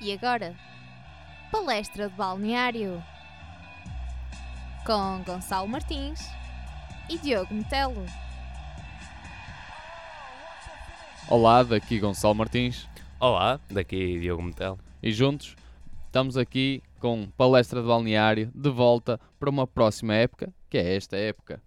E agora, palestra de balneário com Gonçalo Martins e Diogo Metelo. Olá, daqui Gonçalo Martins Olá, daqui Diogo Metel. e juntos estamos aqui com palestra de balneário de volta para uma próxima época, que é esta época.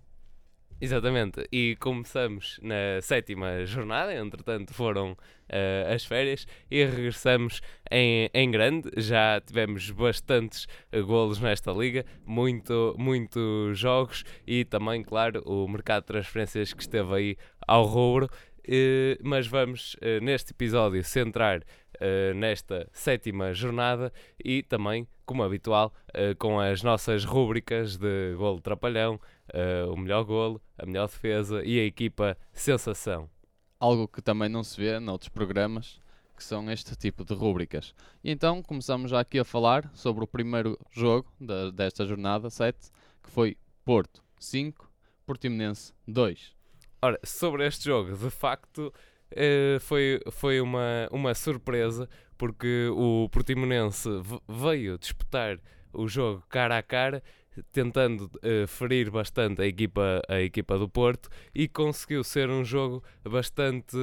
Exatamente, e começamos na sétima jornada, entretanto foram eh, as férias e regressamos em, em grande. Já tivemos bastantes eh, golos nesta liga, muito, muitos jogos e também, claro, o mercado de transferências que esteve aí ao rubro. Eh, mas vamos eh, neste episódio centrar eh, nesta sétima jornada e também, como habitual, com as nossas rúbricas de golo trapalhão, eh, o melhor golo, a melhor defesa e a equipa sensação. Algo que também não se vê noutros programas, que são este tipo de rúbricas. E então começamos já aqui a falar sobre o primeiro jogo da- desta jornada 7, que foi Porto 5, Portimonense 2. Ora, sobre este jogo, de facto, eh, foi, foi uma, uma surpresa, porque o Portimonense veio disputar o jogo cara a cara, tentando eh, ferir bastante a equipa, a equipa do Porto, e conseguiu ser um jogo bastante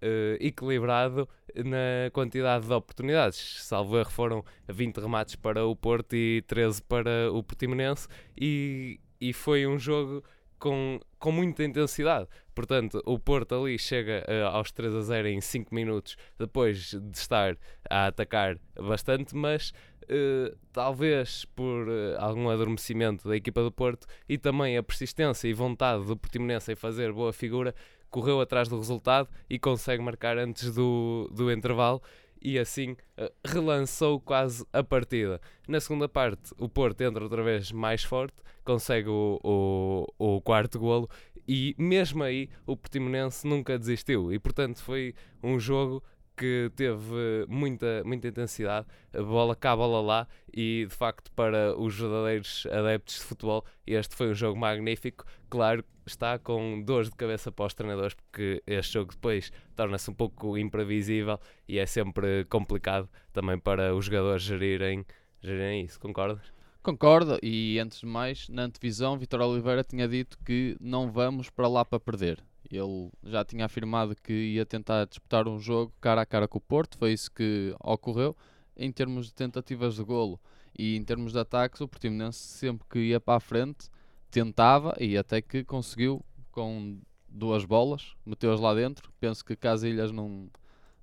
eh, equilibrado na quantidade de oportunidades. Salvo erro, foram 20 remates para o Porto e 13 para o Portimonense, e, e foi um jogo com, com muita intensidade. Portanto, o Porto ali chega eh, aos 3 a 0 em 5 minutos, depois de estar a atacar bastante, mas eh, talvez por eh, algum adormecimento da equipa do Porto e também a persistência e vontade do Portimonense em fazer boa figura, correu atrás do resultado e consegue marcar antes do, do intervalo e assim eh, relançou quase a partida. Na segunda parte, o Porto entra outra vez mais forte, consegue o, o, o quarto golo e mesmo aí o Portimonense nunca desistiu e portanto foi um jogo que teve muita, muita intensidade, a bola cá, a bola lá. E de facto para os verdadeiros adeptos de futebol este foi um jogo magnífico, claro está com dores de cabeça para os treinadores porque este jogo depois torna-se um pouco imprevisível e é sempre complicado também para os jogadores gerirem, gerirem isso, concordas? Concordo, e antes de mais, na antevisão, Vitor Oliveira tinha dito que não vamos para lá para perder. Ele já tinha afirmado que ia tentar disputar um jogo cara a cara com o Porto, foi isso que ocorreu. Em termos de tentativas de golo e em termos de ataques, o Portimonense sempre que ia para a frente tentava e até que conseguiu com duas bolas, meteu-as lá dentro. Penso que Casilhas não,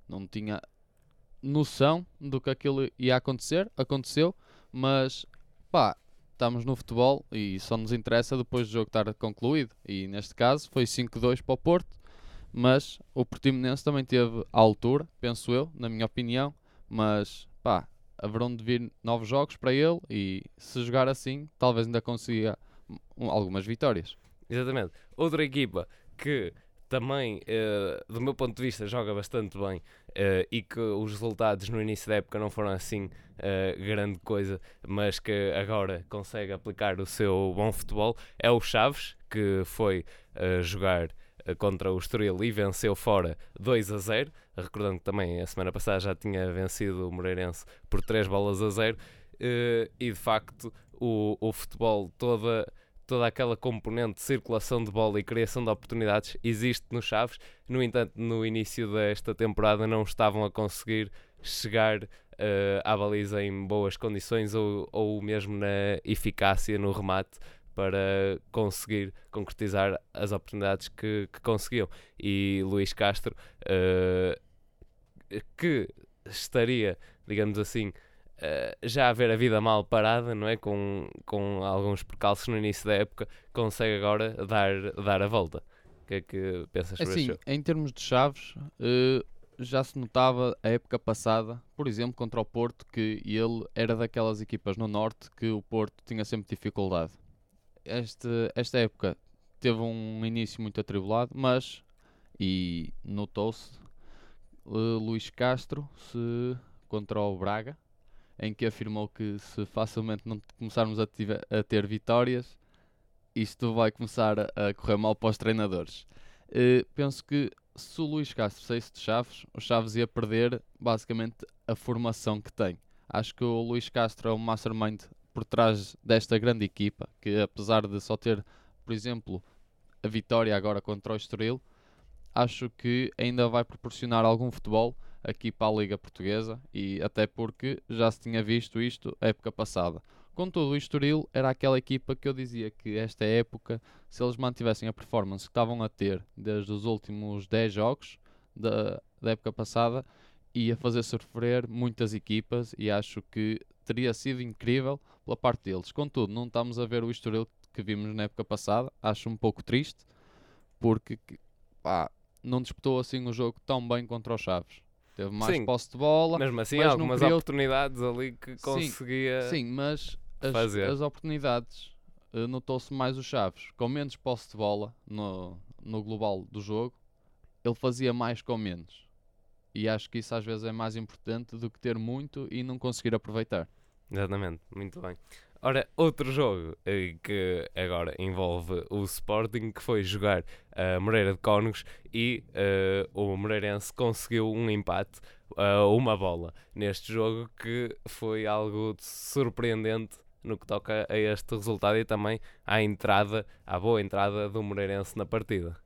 não tinha noção do que aquilo ia acontecer, aconteceu, mas pá, estamos no futebol e só nos interessa depois do jogo estar concluído. E neste caso foi 5-2 para o Porto, mas o Portimonense também teve à altura, penso eu, na minha opinião. Mas pá, haverão de vir novos jogos para ele e se jogar assim, talvez ainda consiga um- algumas vitórias. Exatamente. Outra equipa que também, eh, do meu ponto de vista, joga bastante bem eh, e que os resultados no início da época não foram assim grande coisa, mas que agora consegue aplicar o seu bom futebol, é o Chaves, que foi eh, jogar eh, contra o Estoril e venceu fora 2 a 0. Recordando que também a semana passada já tinha vencido o Moreirense por 3 bolas a 0. eh, e de facto, o, o futebol toda toda aquela componente de circulação de bola e criação de oportunidades existe no Chaves. No entanto, no início desta temporada não estavam a conseguir chegar eh, à baliza em boas condições ou, ou mesmo na eficácia no remate para conseguir concretizar as oportunidades que, que conseguiam. E Luís Castro, eh, que estaria, digamos assim, eh, já a ver a vida mal parada, não é? Com, com alguns percalços no início da época, consegue agora dar, dar a volta. O que é que pensas sobre Assim, jogo? em termos de chaves, já se notava a época passada, por exemplo, contra o Porto, que ele era daquelas equipas no Norte que o Porto tinha sempre dificuldade. Este, esta época teve um início muito atribulado, mas, e notou-se, eh, Luís Castro se, contra o Braga, em que afirmou que se facilmente não começarmos a, a ter vitórias, isto vai começar a, a correr mal para os treinadores. Eh, penso que se o Luís Castro saísse de Chaves, o Chaves ia perder basicamente a formação que tem. Acho que o Luís Castro é o mastermind por trás desta grande equipa, que apesar de só ter, por exemplo, a vitória agora contra o Estoril, acho que ainda vai proporcionar algum futebol aqui para a Liga Portuguesa e até porque já se tinha visto isto época passada. Contudo, o Estoril era aquela equipa que eu dizia que esta época, se eles mantivessem a performance que estavam a ter desde os últimos 10 jogos da, da época passada, ia fazer sofrer muitas equipas e acho que teria sido incrível pela parte deles. Contudo, não estamos a ver o Estoril que vimos na época passada, acho um pouco triste, porque pá, não disputou assim o jogo tão bem contra os Chaves. Teve mais Sim, posse de bola. Mesmo assim, mas algumas criou- oportunidades ali que conseguia. Sim, mas as, fazer. as oportunidades eh, notou-se mais os Chaves. Com menos posse de bola no, no global do jogo, ele fazia mais com menos. E acho que isso às vezes é mais importante do que ter muito e não conseguir aproveitar. Exatamente, muito bem. Ora, outro jogo eh, que agora envolve o Sporting, que foi jogar a Moreira de Cónegos e eh, o Moreirense conseguiu um empate a uma bola neste jogo que foi algo de surpreendente no que toca a este resultado e também à entrada, à boa entrada do Moreirense na partida.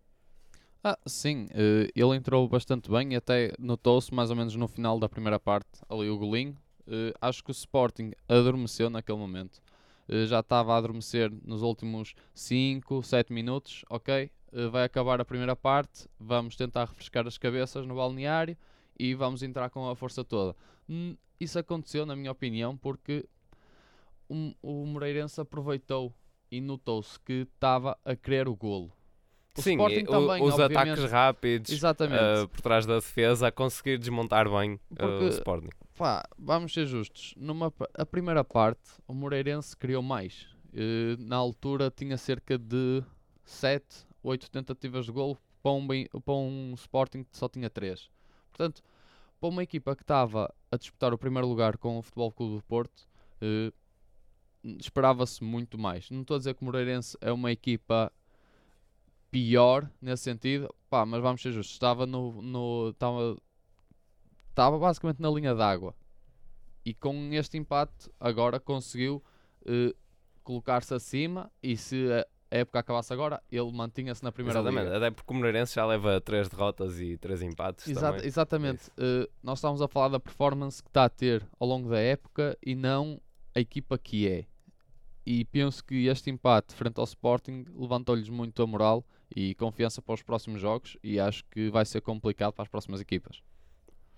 Ah, sim, eh, ele entrou bastante bem e até notou-se mais ou menos no final da primeira parte, ali o golinho. Eh, acho que o Sporting adormeceu naquele momento. Eh, já estava a adormecer nos últimos 5, 7 minutos, ok? Vai acabar a primeira parte, vamos tentar refrescar as cabeças no balneário e vamos entrar com a força toda. Hum, isso aconteceu, na minha opinião, porque o, o Moreirense aproveitou e notou-se que estava a querer o golo. O Sim, também, os obviamente. ataques rápidos Exatamente. eh, por trás da defesa a conseguir desmontar bem eh, Porque- o Sporting. Pá, vamos ser justos. Numa, a primeira parte, o Moreirense criou mais. Eh, na altura tinha cerca de 7, 8 tentativas de golo para um, para um Sporting que só tinha 3. Portanto, para uma equipa que estava a disputar o primeiro lugar com o Futebol Clube do Porto, esperava-se muito mais. Não estou a dizer que o Moreirense é uma equipa pior nesse sentido, pá, mas vamos ser justos. Estava no, no estava estava basicamente na linha d'água. E com este empate agora conseguiu eh, colocar-se acima e se a época acabasse agora, ele mantinha-se na primeira Exatamente, liga. até porque o Moreirense já leva três derrotas e três empates Exa- também. exatamente. Eh, nós estamos a falar da performance que está a ter ao longo da época e não a equipa que é. E penso que este empate frente ao Sporting levantou-lhes muito a moral e confiança para os próximos jogos e acho que vai ser complicado para as próximas equipas.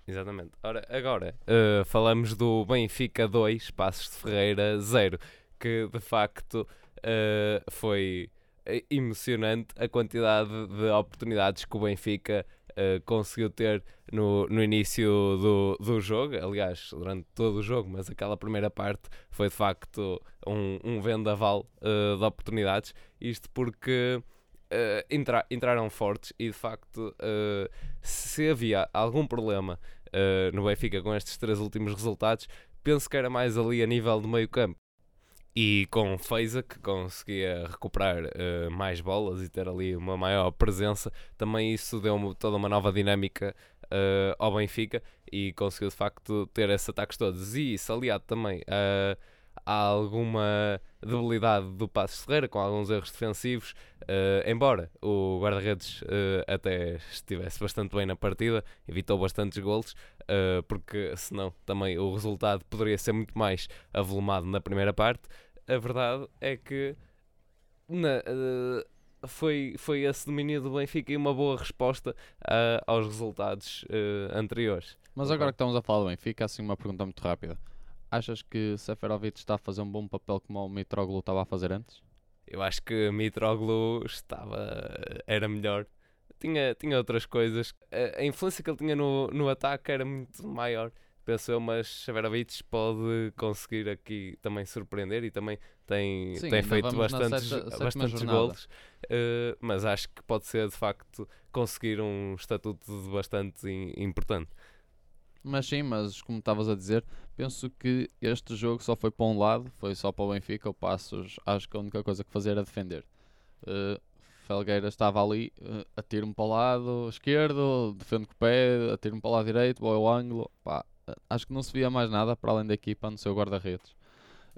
Exatamente. Ora, agora eh, falamos do Benfica 2, Passos de Ferreira 0, que de facto eh, foi eh, emocionante a quantidade de oportunidades que o Benfica eh, conseguiu ter no, no início do, do jogo, aliás, durante todo o jogo, mas aquela primeira parte foi de facto um, um vendaval eh, de oportunidades. Isto porque eh, entra- entraram fortes e de facto se havia algum problema no Benfica com estes três últimos resultados, penso que era mais ali a nível do meio campo. E com Feiza, que conseguia recuperar eh, mais bolas e ter ali uma maior presença, também isso deu toda uma nova dinâmica eh, ao Benfica e conseguiu de facto ter esses ataques todos. E isso aliado também a, a alguma debilidade do Passos Ferreira, com alguns erros defensivos, eh, embora o guarda-redes eh, até estivesse bastante bem na partida, evitou bastantes golos, eh, porque senão também o resultado poderia ser muito mais avolumado na primeira parte. A verdade é que na- foi, foi esse domínio do Benfica e uma boa resposta aos resultados anteriores. Mas agora que estamos a falar do Benfica, assim uma pergunta muito rápida. Achas que Seferovic está a fazer um bom papel como o Mitroglou estava a fazer antes? Eu acho que Mitroglou estava era melhor. Tinha, tinha outras coisas. A, a influência que ele tinha no, no ataque era muito maior, penso eu, mas Severovic pode conseguir aqui também surpreender e também tem, Sim, tem feito bastantes, seta- bastantes golos. Eh, mas acho que pode ser de facto conseguir um estatuto bastante im- importante. Mas sim, mas como estavas a dizer, penso que este jogo só foi para um lado, foi só para o Benfica. O Passos, acho que a única coisa que fazer era defender. Uh, Felgueira estava ali, uh, atira-me para o lado esquerdo, defende com o pé, atira-me para o lado direito, boa ao ângulo. Pá, eh, acho que não se via mais nada para além da equipa no seu guarda-redes.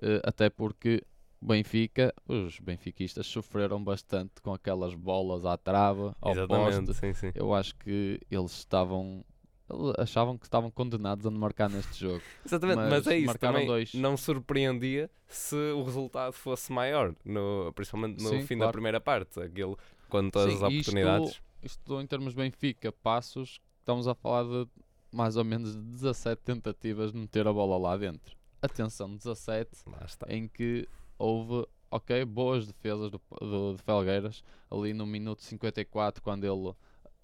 Eh, até porque Benfica, os benfiquistas sofreram bastante com aquelas bolas à trava, ao Exatamente, poste. sim, sim. Eu acho que eles estavam. Achavam que estavam condenados a não marcar neste jogo. Exatamente, mas, Mas é isso marcaram dois. Não surpreendia se o resultado fosse maior, no, principalmente no Sim, fim da claro. primeira parte. Aquilo, quando todas Sim, as isto- oportunidades. Isto em termos Benfica, passos, estamos a falar de mais ou menos 17 tentativas de meter a bola lá dentro. Atenção, 17 Lá está. em que houve, ok, boas defesas do, do, de Felgueiras, ali no minuto 54, quando ele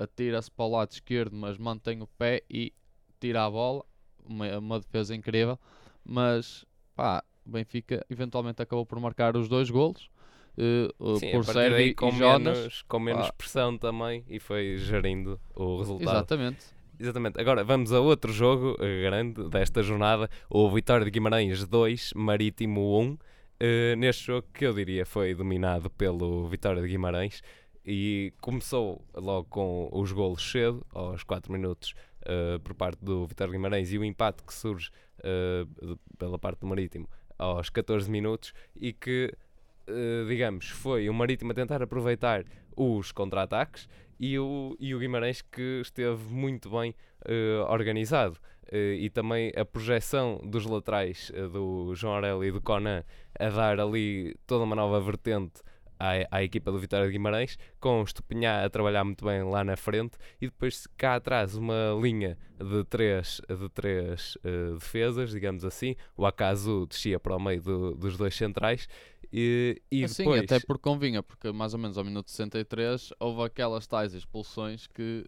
atira-se para o lado esquerdo, mas mantém o pé e tira a bola, uma, uma defesa incrível, mas pá, o Benfica eventualmente acabou por marcar os dois golos, eh, Sim, por Sérgio daí e com Jonas. menos, com menos pá. pressão também e foi gerindo o resultado. Exatamente. Exatamente. Agora vamos a outro jogo eh, grande desta jornada. O Vitória de Guimarães 2, Marítimo 1. Eh, neste jogo que eu diria foi dominado pelo Vitória de Guimarães e começou logo com os golos cedo, aos 4 minutos, eh, por parte do de Guimarães e o empate que surge de- pela parte do Marítimo aos 14 minutos e que, eh, digamos, foi o Marítimo a tentar aproveitar os contra-ataques e o, e o Guimarães que esteve muito bem organizado. E também a projeção dos laterais do João Aurélio e do Conan a dar ali toda uma nova vertente à, à equipa do Vitória de Guimarães, com o Estupinhá a trabalhar muito bem lá na frente e depois cá atrás uma linha de três, de três eh, defesas, digamos assim. O Acaso descia para o meio do- dos dois centrais e, e Assim, depois... até porque convinha, porque mais ou menos ao minuto 63 houve aquelas tais expulsões que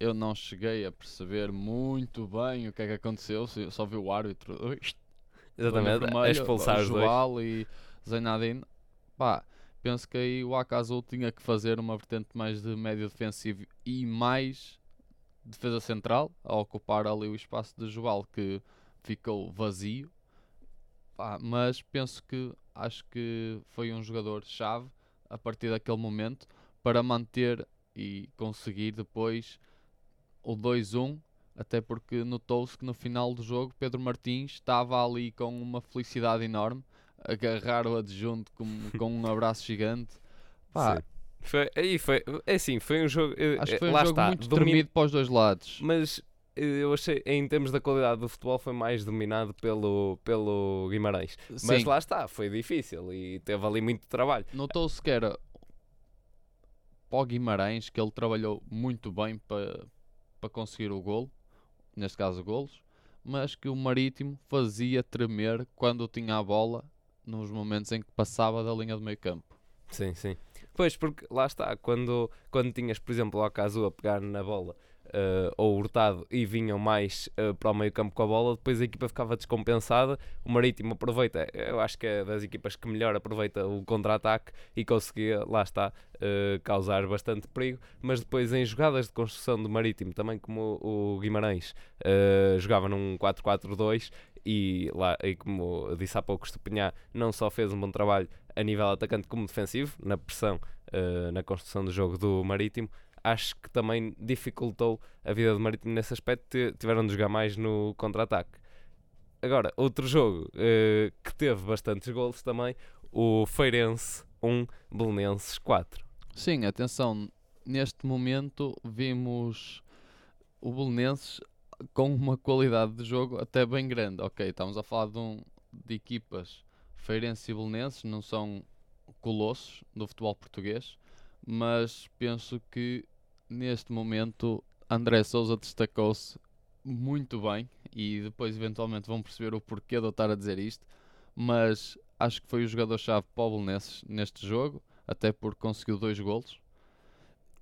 eu não cheguei a perceber muito bem o que é que aconteceu, só vi o árbitro Exatamente, vermelho, a expulsar os dois. E Zainadine. Pá, penso que aí o Acaso tinha que fazer uma vertente mais de médio defensivo e mais defesa central, a ocupar ali o espaço de Joal que ficou vazio. Pá, mas penso que acho que foi um jogador-chave a partir daquele momento para manter e conseguir depois o 2-1, até porque notou-se que no final do jogo Pedro Martins estava ali com uma felicidade enorme, agarrar o adjunto com, com um abraço gigante. Pá. Foi, aí foi, é assim, foi um jogo. eh, acho que eh, foi um lá jogo está, muito domi- tremido para os dois lados. Mas eh, eu achei, em termos da qualidade do futebol, foi mais dominado pelo, pelo Guimarães. Mas Sim, lá está, foi difícil e teve ali muito trabalho. notou-se que era para o Guimarães que ele trabalhou muito bem para, para conseguir o golo, neste caso golos, mas que o Marítimo fazia tremer quando tinha a bola nos momentos em que passava da linha do meio campo. Sim, sim. Pois, porque lá está, quando, quando tinhas, por exemplo, o Acaso a pegar na bola eh, ou Hurtado e vinham mais eh, para o meio campo com a bola, depois a equipa ficava descompensada. O Marítimo aproveita, eu acho que é das equipas que melhor aproveita o contra-ataque e conseguia, lá está, eh, causar bastante perigo. Mas depois em jogadas de construção do Marítimo, também como o, Guimarães eh, jogava num 4-4-2 e, lá, e como disse há pouco, Estupinhá não só fez um bom trabalho a nível atacante como defensivo, na pressão, eh, na construção do jogo do Marítimo, acho que também dificultou a vida do Marítimo nesse aspecto, ti- tiveram de jogar mais no contra-ataque. Agora, outro jogo eh, que teve bastantes golos também, o Feirense 1, Belenenses 4. Sim, atenção, neste momento vimos o Belenenses com uma qualidade de jogo até bem grande. Ok, estamos a falar de, um, de equipas Feirense e Belenenses, não são colossos do futebol português, mas penso que neste momento André Souza destacou-se muito bem e depois eventualmente vão perceber o porquê de eu estar a dizer isto, mas acho que foi o jogador-chave para o Belenenses neste jogo, até porque conseguiu dois golos.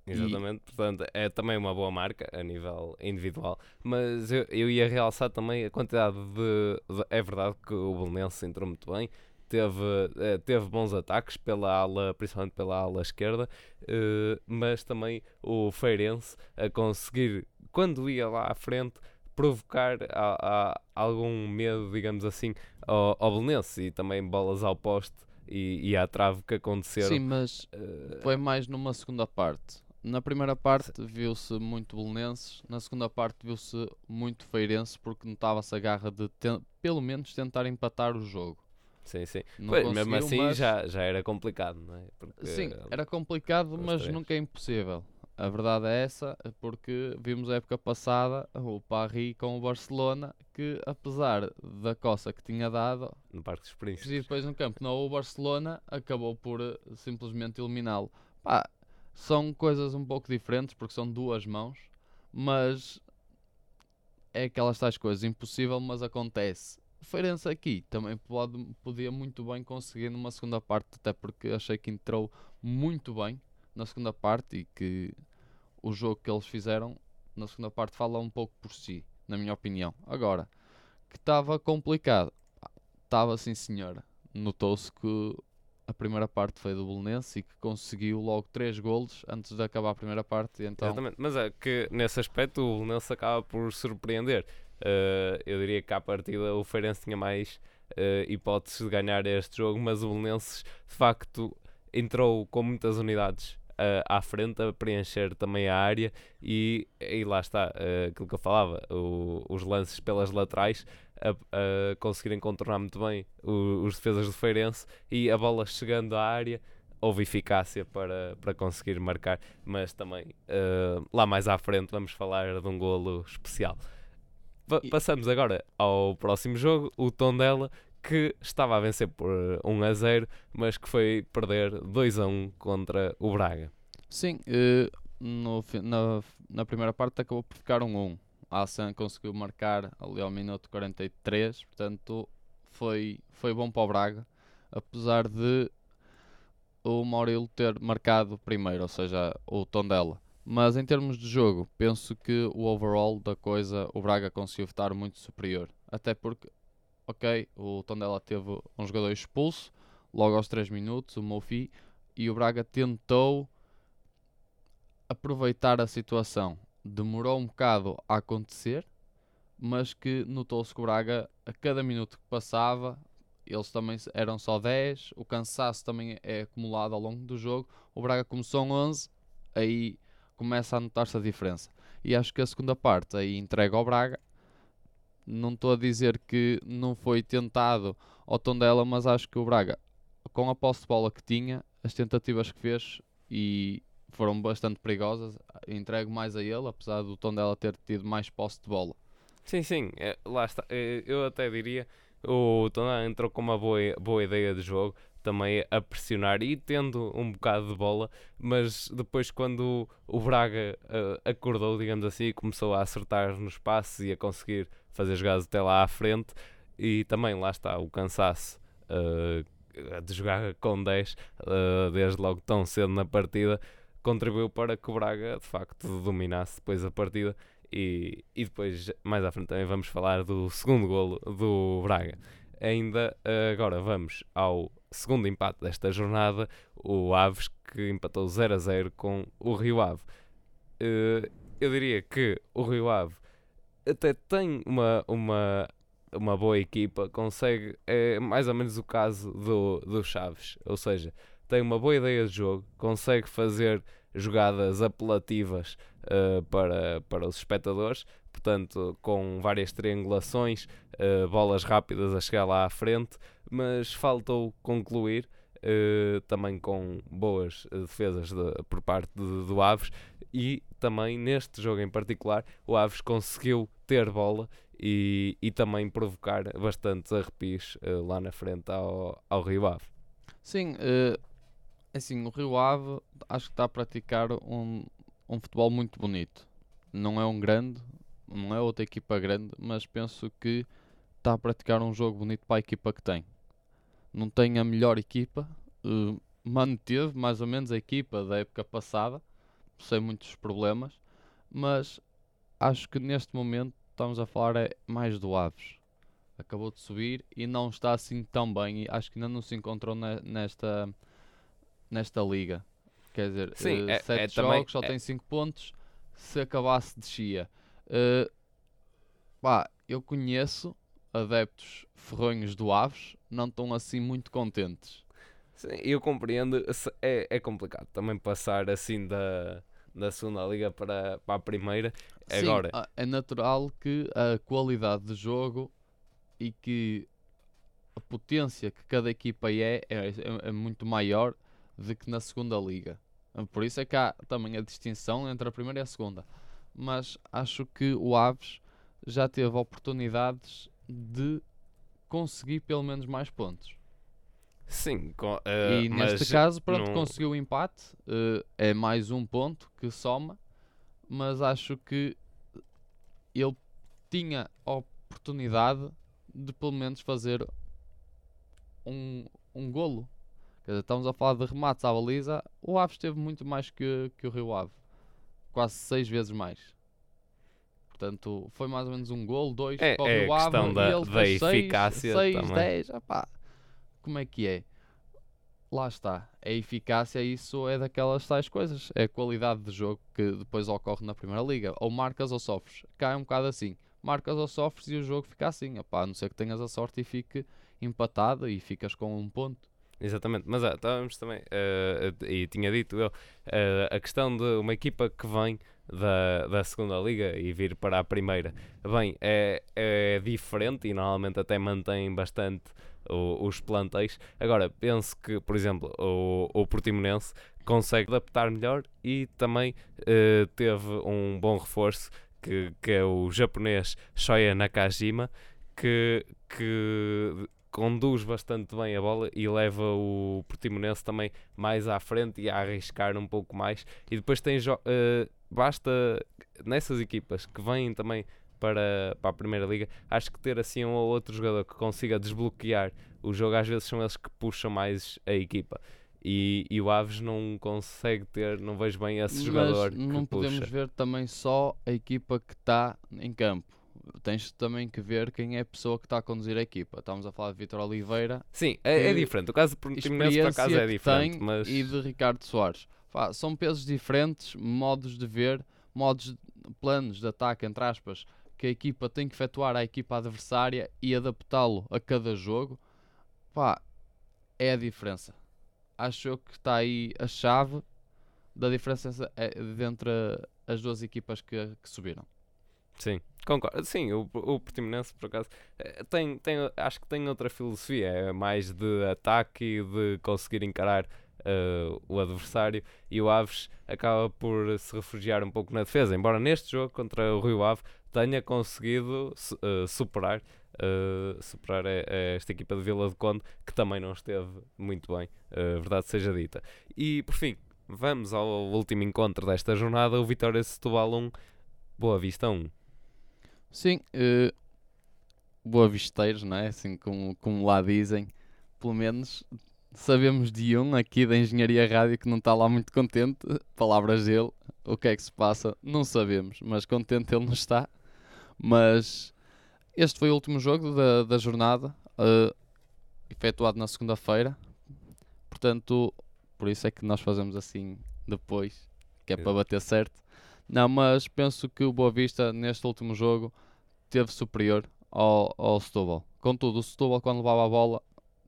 Exatamente, portanto é também uma boa marca a nível individual, mas eu, eu ia realçar também a quantidade de, de- É verdade que o Belenense entrou muito bem, teve, eh, teve bons ataques pela ala, principalmente pela ala esquerda, eh, mas também o Feirense a conseguir, quando ia lá à frente, provocar a- a- algum medo, digamos assim, ao, ao Belenense e também bolas ao poste e, e à trave que aconteceram. Sim, mas eh, foi mais numa segunda parte. Na primeira parte viu-se muito Belenenses, na segunda parte viu-se muito Feirense, porque notava-se a garra de pelo menos tentar empatar o jogo. Sim, sim. Pois, mesmo assim mas- já, já era complicado, não é? Porque, Sim, era complicado, mas três. nunca é impossível. A verdade é essa, porque vimos a época passada o Paris com o Barcelona, que apesar da coça que tinha dado, no Parque dos e Príncipes. depois no campo não o Barcelona acabou por eh, simplesmente eliminá-lo. Pá, são coisas um pouco diferentes porque são duas mãos, mas é aquelas tais coisas, impossível, mas acontece. Feirense aqui também pode, podia muito bem conseguir numa segunda parte, até porque achei que entrou muito bem na segunda parte e que o jogo que eles fizeram na segunda parte fala um pouco por si, na minha opinião. Agora, que estava complicado, estava sim senhora. Notou-se que a primeira parte foi do Belenense e que conseguiu logo 3 golos antes de acabar a primeira parte. Então, Exatamente. Mas é que nesse aspecto o Belenenses acaba por surpreender. Eh, eu diria que à partida o Feirense tinha mais eh, hipóteses de ganhar este jogo, mas o Belenenses de facto entrou com muitas unidades eh, à frente a preencher também a área e, e lá está eh, aquilo que eu falava, o- os lances pelas laterais a, a conseguirem contornar muito bem o- os defesas do Feirense e a bola chegando à área houve eficácia para, para conseguir marcar, mas também eh, lá mais à frente vamos falar de um golo especial. E- Passamos agora ao próximo jogo, o Tondela, que estava a vencer por 1 a 0, mas que foi perder 2 a 1 contra o Braga. sim, eh, no na, na primeira parte acabou por ficar um 1. A conseguiu marcar ali ao minuto 43, portanto foi, foi bom para o Braga, apesar de o Maurilo ter marcado primeiro, ou seja, o Tondela. Mas em termos de jogo, penso que o overall da coisa, o Braga conseguiu estar muito superior. Até porque, ok, o Tondela teve um jogador expulso, logo aos 3 minutos, o Mofi, e o Braga tentou aproveitar a situação. Demorou um bocado a acontecer, mas que notou-se que o Braga, a cada minuto que passava, eles também eram só 10, o cansaço também é acumulado ao longo do jogo. O Braga começou 11, aí começa a notar-se a diferença. E acho que a segunda parte aí entrega ao Braga. Não estou a dizer que não foi tentado ao Tondela, mas acho que o Braga, com a posse de bola que tinha, as tentativas que fez e foram bastante perigosas, entrego mais a ele, apesar do Tondela ter tido mais posse de bola. Sim, sim, é, lá está. É, eu até diria o Tondela entrou com uma boa, boa ideia de jogo, também a pressionar e tendo um bocado de bola, mas depois quando o Braga eh, acordou, digamos assim, começou a acertar nos passes e a conseguir fazer jogadas até lá à frente, e também lá está o cansaço eh, de jogar com 10 eh, desde logo tão cedo na partida contribuiu para que o Braga de facto dominasse depois a partida e, e depois mais à frente também vamos falar do segundo golo do Braga. Ainda eh, agora vamos ao segundo empate desta jornada, o Aves que empatou 0 a 0 com o Rio Ave. Eh, eu diria que o Rio Ave até tem uma, uma, uma boa equipa, consegue, é mais ou menos o caso do, do Chaves, ou seja, tem uma boa ideia de jogo, consegue fazer jogadas apelativas eh, para, para os espectadores, portanto, com várias triangulações, eh, bolas rápidas a chegar lá à frente, mas faltou concluir. eh, também com boas defesas de- por parte de- do Aves e também neste jogo em particular o Aves conseguiu ter bola e, e também provocar bastantes arrepios lá na frente ao, ao Rio Ave. Sim, assim, o Rio Ave acho que está a praticar um, um futebol muito bonito. Não é um grande, não é outra equipa grande, mas penso que está a praticar um jogo bonito para a equipa que tem. Não tem a melhor equipa, eh, manteve mais ou menos a equipa da época passada, sem muitos problemas, mas acho que neste momento estamos a falar é mais do Aves. Acabou de subir e não está assim tão bem. E acho que ainda não se encontrou ne- nesta, nesta liga. Quer dizer, Sim, eh, é- sete é também- jogos, só é- tem 5 pontos. Se acabasse, descia. Eh, pá, eu conheço adeptos ferronhos do Aves, não estão assim muito contentes. Sim, eu compreendo, é, é complicado também passar assim da, da segunda liga para, para a primeira. Sim, Agora, ah, é natural que a qualidade de jogo e que a potência que cada equipa é, é, é- é muito maior do que na segunda liga. Por isso é que há também a distinção entre a primeira e a segunda. Mas acho que o Aves já teve oportunidades de conseguir pelo menos mais pontos. sim, com, eh, e neste caso, pronto, não- conseguiu o empate. eh, é mais um ponto que soma, mas acho que ele tinha a oportunidade de pelo menos fazer um, um golo. Dizer, estamos a falar de remates à baliza. O Aves teve muito mais que, que o Rio Ave, quase seis vezes mais. Portanto, foi mais ou menos um golo, dois É- para o é Rio a Ave questão da- ele da seis, eficácia seis, também. 10, epá, como é que é? Lá está, a eficácia, isso é daquelas tais coisas, é a qualidade de jogo que depois ocorre na Primeira Liga, ou marcas ou sofres, cá é um bocado assim, marcas ou sofres e o jogo fica assim, a não ser que tenhas a sorte e fique empatado e ficas com um ponto. Exatamente, mas ah, estávamos também, eh, e tinha dito eu, eh, a questão de uma equipa que vem da, da segunda liga e vir para a primeira, bem, é, é diferente e normalmente até mantém bastante o- os plantéis. Agora, penso que, por exemplo, o, o Portimonense consegue adaptar melhor e também eh, teve um bom reforço que, que é o japonês Shoya Nakajima, que, que conduz bastante bem a bola e leva o Portimonense também mais à frente e a arriscar um pouco mais. E depois tem eh, basta nessas equipas que vêm também para, para a Primeira Liga, acho que ter assim um ou outro jogador que consiga desbloquear o jogo, às vezes são eles que puxam mais a equipa. E, e o Aves não consegue ter, não vejo bem esse jogador Mas não podemos puxa. ver também só a equipa que está em campo. Tens também que ver quem é a pessoa que está a conduzir a equipa. Estamos a falar de Vitor Oliveira, Sim, é, é diferente. O caso do Portimonense por acaso é diferente, mas e de Ricardo Soares. Pá, são pesos diferentes, modos de ver, modos, planos de ataque, entre aspas, que a equipa tem que efetuar à equipa adversária e adaptá-lo a cada jogo. Pá, é a diferença. Acho eu que está aí a chave da diferença é- entre as duas equipas que, que subiram. Sim, concordo. Sim, o, o Portimonense, por acaso, eh, tem, tem, acho que tem outra filosofia, é mais de ataque e de conseguir encarar eh, o adversário. E o Aves acaba por se refugiar um pouco na defesa, embora neste jogo contra o Rio Ave tenha conseguido eh, superar, eh, superar eh, esta equipa de Vila de Conde, que também não esteve muito bem, verdade seja dita. E por fim, vamos ao último encontro desta jornada, o Vitória Setúbal 1, Boa Vista 1. Sim, eh, boa visteiros, não é? Assim como, como lá dizem. Pelo menos sabemos de um aqui da Engenharia Rádio que não está lá muito contente. Palavras dele. O que é que se passa? Não sabemos, mas contente ele não está. Mas este foi o último jogo da, da jornada, eh, efetuado na segunda-feira. Portanto, por isso é que nós fazemos assim depois, que é para Exato. bater certo. Não, mas penso que o Boa Vista neste último jogo teve superior ao, ao Setúbal. Contudo, o Setúbal quando levava a bola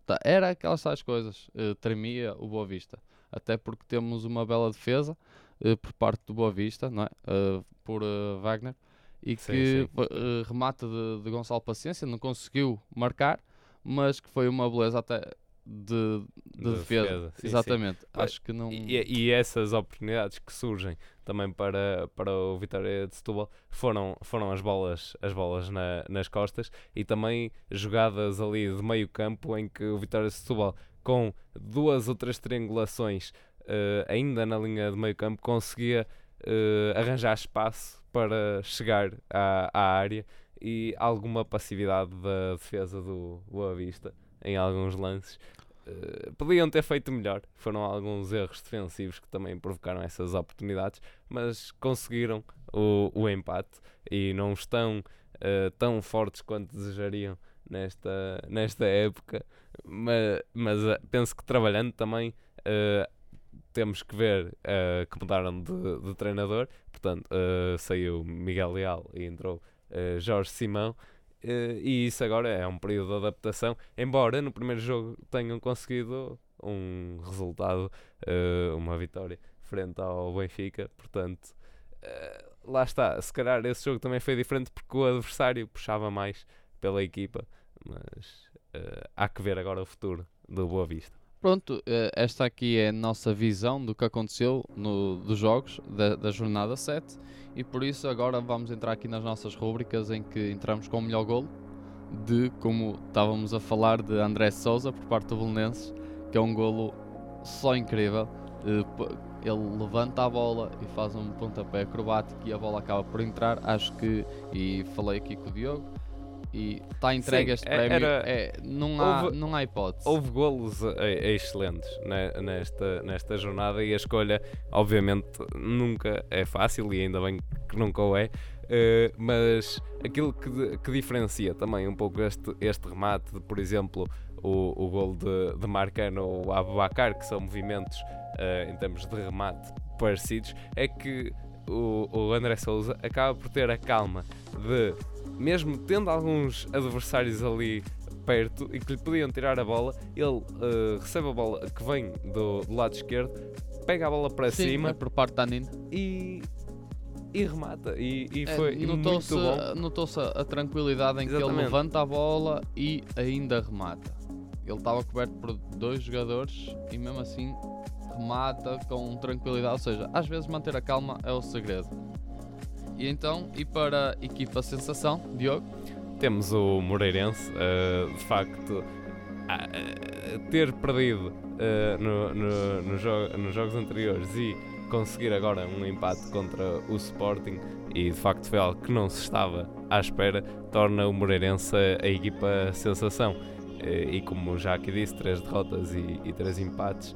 tá, era aquelas tais coisas, eh, tremia o Boa Vista. Até porque temos uma bela defesa eh, por parte do Boa Vista, não é? Eh, por Wagner, e Sim, que sim. remata de, de Gonçalo Paciência, não conseguiu marcar, mas que foi uma beleza até de, de De defesa. defesa, sim, sim. Exatamente. Mas- Acho que não. E, e essas oportunidades que surgem também para, para o Vitória de Setúbal foram, foram as bolas, as bolas na- nas costas e também jogadas ali de meio campo em que o Vitória de Setúbal com duas ou três triangulações eh, ainda na linha de meio campo conseguia eh, arranjar espaço para chegar à, à área e alguma passividade da defesa do Boa Vista em alguns lances eh, podiam ter feito melhor. Foram alguns erros defensivos que também provocaram essas oportunidades, mas conseguiram o, o empate e não estão eh, tão fortes quanto desejariam nesta, nesta época. Mas, mas eh, penso que trabalhando também eh, temos que ver eh, que mudaram de, de treinador. Portanto, saiu Miguel Leal e entrou Jorge Simão. Eh, e isso agora é um período de adaptação. Embora no primeiro jogo tenham conseguido um resultado, eh, uma vitória frente ao Benfica, portanto, eh, lá está. Se calhar esse jogo também foi diferente porque o adversário puxava mais pela equipa, mas eh, há que ver agora o futuro do Boa Vista. Pronto, eh, esta aqui é a nossa visão do que aconteceu no, dos jogos da, da jornada 7 e por isso agora vamos entrar aqui nas nossas rúbricas em que entramos com o melhor golo de, como estávamos a falar, de André Souza por parte do Belenenses, que é um golo só incrível. Eh, Ele levanta a bola e faz um pontapé acrobático e a bola acaba por entrar. Acho que, e falei aqui com o Diogo, e está entregue Sim, este é- prémio. era- é, não, há, houve- não há hipótese. Houve golos eh, excelentes ne- nesta, nesta jornada e a escolha, obviamente, nunca é fácil e ainda bem que nunca o é. eh, mas aquilo que, que diferencia também um pouco este, este remate, de, por exemplo, o, o gol de, de Marcano ou Abubacar, que são movimentos eh, em termos de remate parecidos, é que o, o André Souza acaba por ter a calma de, mesmo tendo alguns adversários ali perto e que lhe podiam tirar a bola, ele eh, recebe a bola que vem do, do lado esquerdo, pega a bola para Sim, cima é por parte da Nina. e, e remata. E, e É, foi muito Notou-se bom. notou-se a, tranquilidade em que ele Exatamente. levanta a bola e ainda remata. Ele estava coberto por dois jogadores e mesmo assim remata com tranquilidade. Ou seja, às vezes manter a calma é o segredo. E então, e para a equipa sensação, Diogo? Temos o Moreirense, eh, de facto, a- ter perdido eh, no- no- no jo- nos jogos anteriores e conseguir agora um empate contra o Sporting e de facto foi algo que não se estava à espera, torna o Moreirense a, a equipa sensação. Eh, e como já aqui disse, três derrotas e, e três empates.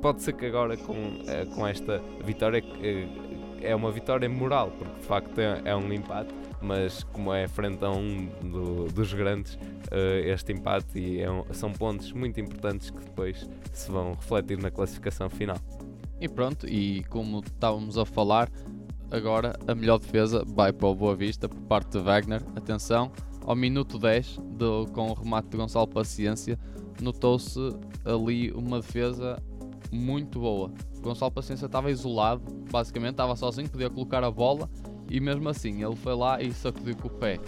pode ser que agora com, com esta vitória é uma vitória moral, porque de facto é, é um empate, mas como é frente a um do- dos grandes, eh, este empate é um- são pontos muito importantes que depois se vão refletir na classificação final. E pronto, e como estávamos a falar, agora a melhor defesa vai para o Boa Vista por parte de Wagner. Atenção, ao minuto 10, do, com o remate de Gonçalo Paciência, notou-se ali uma defesa muito boa. Gonçalo Paciência estava isolado, basicamente estava sozinho, podia colocar a bola e mesmo assim ele foi lá e sacudiu com o pé.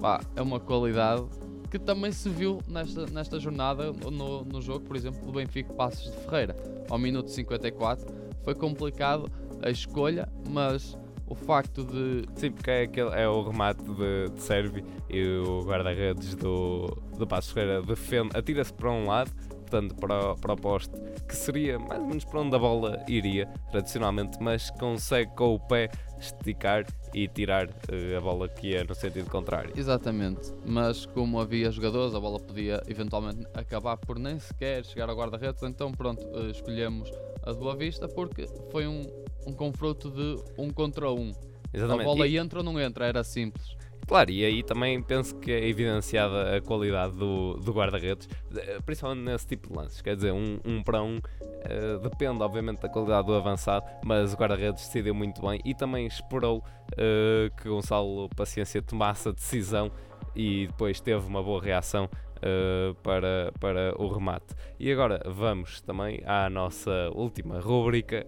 Pá, é uma qualidade que também se viu nesta, nesta jornada no, no jogo, por exemplo, do Benfica Passos de Ferreira. Ao minuto 54 foi complicado a escolha, mas o facto de Sim, porque é, aquele, é o remate de, de e o guarda-redes do, do Passos Ferreira defende, atira-se para um lado, portanto para, o- para o poste, que seria mais ou menos para onde a bola iria tradicionalmente, mas consegue com o pé esticar e tirar eh, a bola que ia no sentido contrário. Exatamente, mas como havia jogadores, a bola podia eventualmente acabar por nem sequer chegar ao guarda-redes, então pronto, eh, escolhemos a de Boa Vista porque foi um, um confronto de um contra um. Exatamente. A bola E- entra ou não entra, era simples. Claro, e aí também penso que é evidenciada a qualidade do, do guarda-redes, eh, principalmente nesse tipo de lances. Quer dizer, um, um para um eh, depende, obviamente, da qualidade do avançado, mas o guarda-redes decidiu muito bem e também esperou eh, que Gonçalo Paciência tomasse a decisão e depois teve uma boa reação eh, para, para o remate. E agora vamos também à nossa última rúbrica,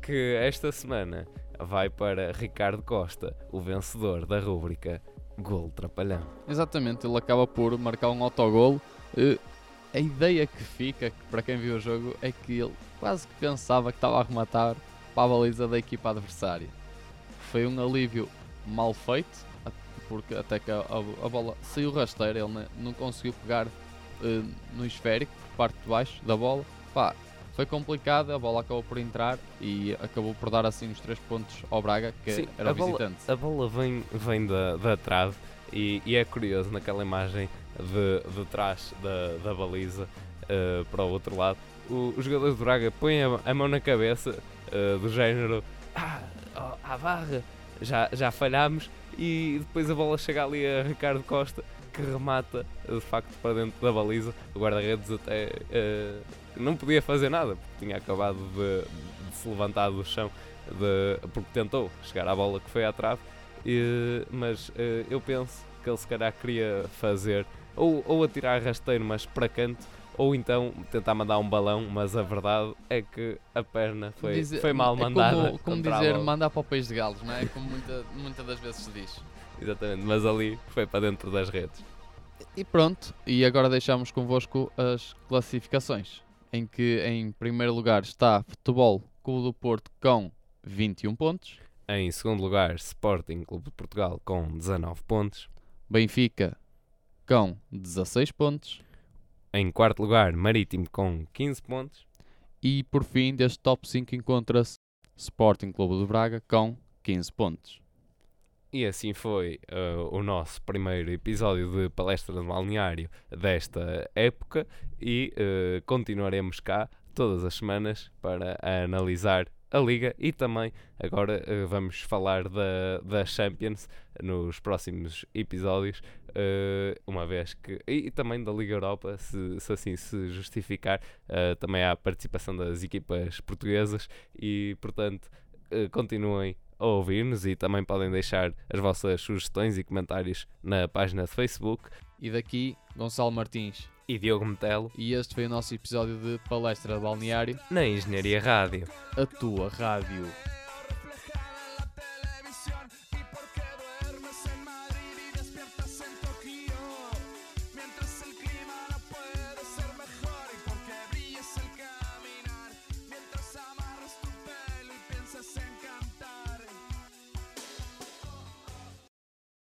que esta semana vai para Ricardo Costa, o vencedor da rúbrica Gol Trapalhão. Exatamente, ele acaba por marcar um autogolo. Eh, A ideia que fica, para quem viu o jogo, é que ele quase que pensava que estava a rematar para a baliza da equipa adversária. Foi um alívio mal feito, porque até que a, a- a bola saiu rasteira, ele não conseguiu pegar eh, no esférico, por parte de baixo da bola. Pá, foi complicado, a bola acabou por entrar e acabou por dar assim os três pontos ao Braga, que Sim, era a bola- visitante. A bola vem, vem da, da trave e, e é curioso naquela imagem de, de trás da, da baliza eh, para o outro lado. O- os jogadores do Braga põem a, a mão na cabeça eh, do género ah, oh, à barra, já, já falhámos e depois a bola chega ali a Ricardo Costa que remata de facto para dentro da baliza. O guarda-redes até eh, não podia fazer nada porque tinha acabado de, de se levantar do chão de- porque tentou chegar à bola que foi à trave. Mas eh, eu penso que ele se calhar queria fazer ou, ou atirar rasteiro, mas para canto, ou então tentar mandar um balão, mas a verdade é que a perna foi, Dizer- foi mal é mandada. Como, como dizer, mandar para o país de galos, não é? Como muita, muitas das vezes se diz. Exatamente, mas ali foi para dentro das redes. E pronto, e agora deixamos convosco as classificações, em que em primeiro lugar está Futebol Clube do Porto com 21 pontos, Em segundo lugar, Sporting Clube de Portugal com 19 pontos. Benfica com 16 pontos Em quarto lugar, Marítimo com 15 pontos. e por fim deste top 5 encontra-se Sporting Clube de Braga com 15 pontos. E assim foi eh, o nosso primeiro episódio de Palestra de Balneário desta época e eh, continuaremos cá todas as semanas para analisar a Liga e também agora eh, vamos falar da, da Champions nos próximos episódios, eh, uma vez que. E, também da Liga Europa, se, se assim se justificar. eh, também há a participação das equipas portuguesas e, portanto, eh, continuem a ouvir-nos e também podem deixar as vossas sugestões e comentários na página de Facebook. E daqui, Gonçalo Martins. E Diogo Metelo E este foi o nosso episódio de Palestra de Balneário, na Engenharia Rádio. a tua rádio.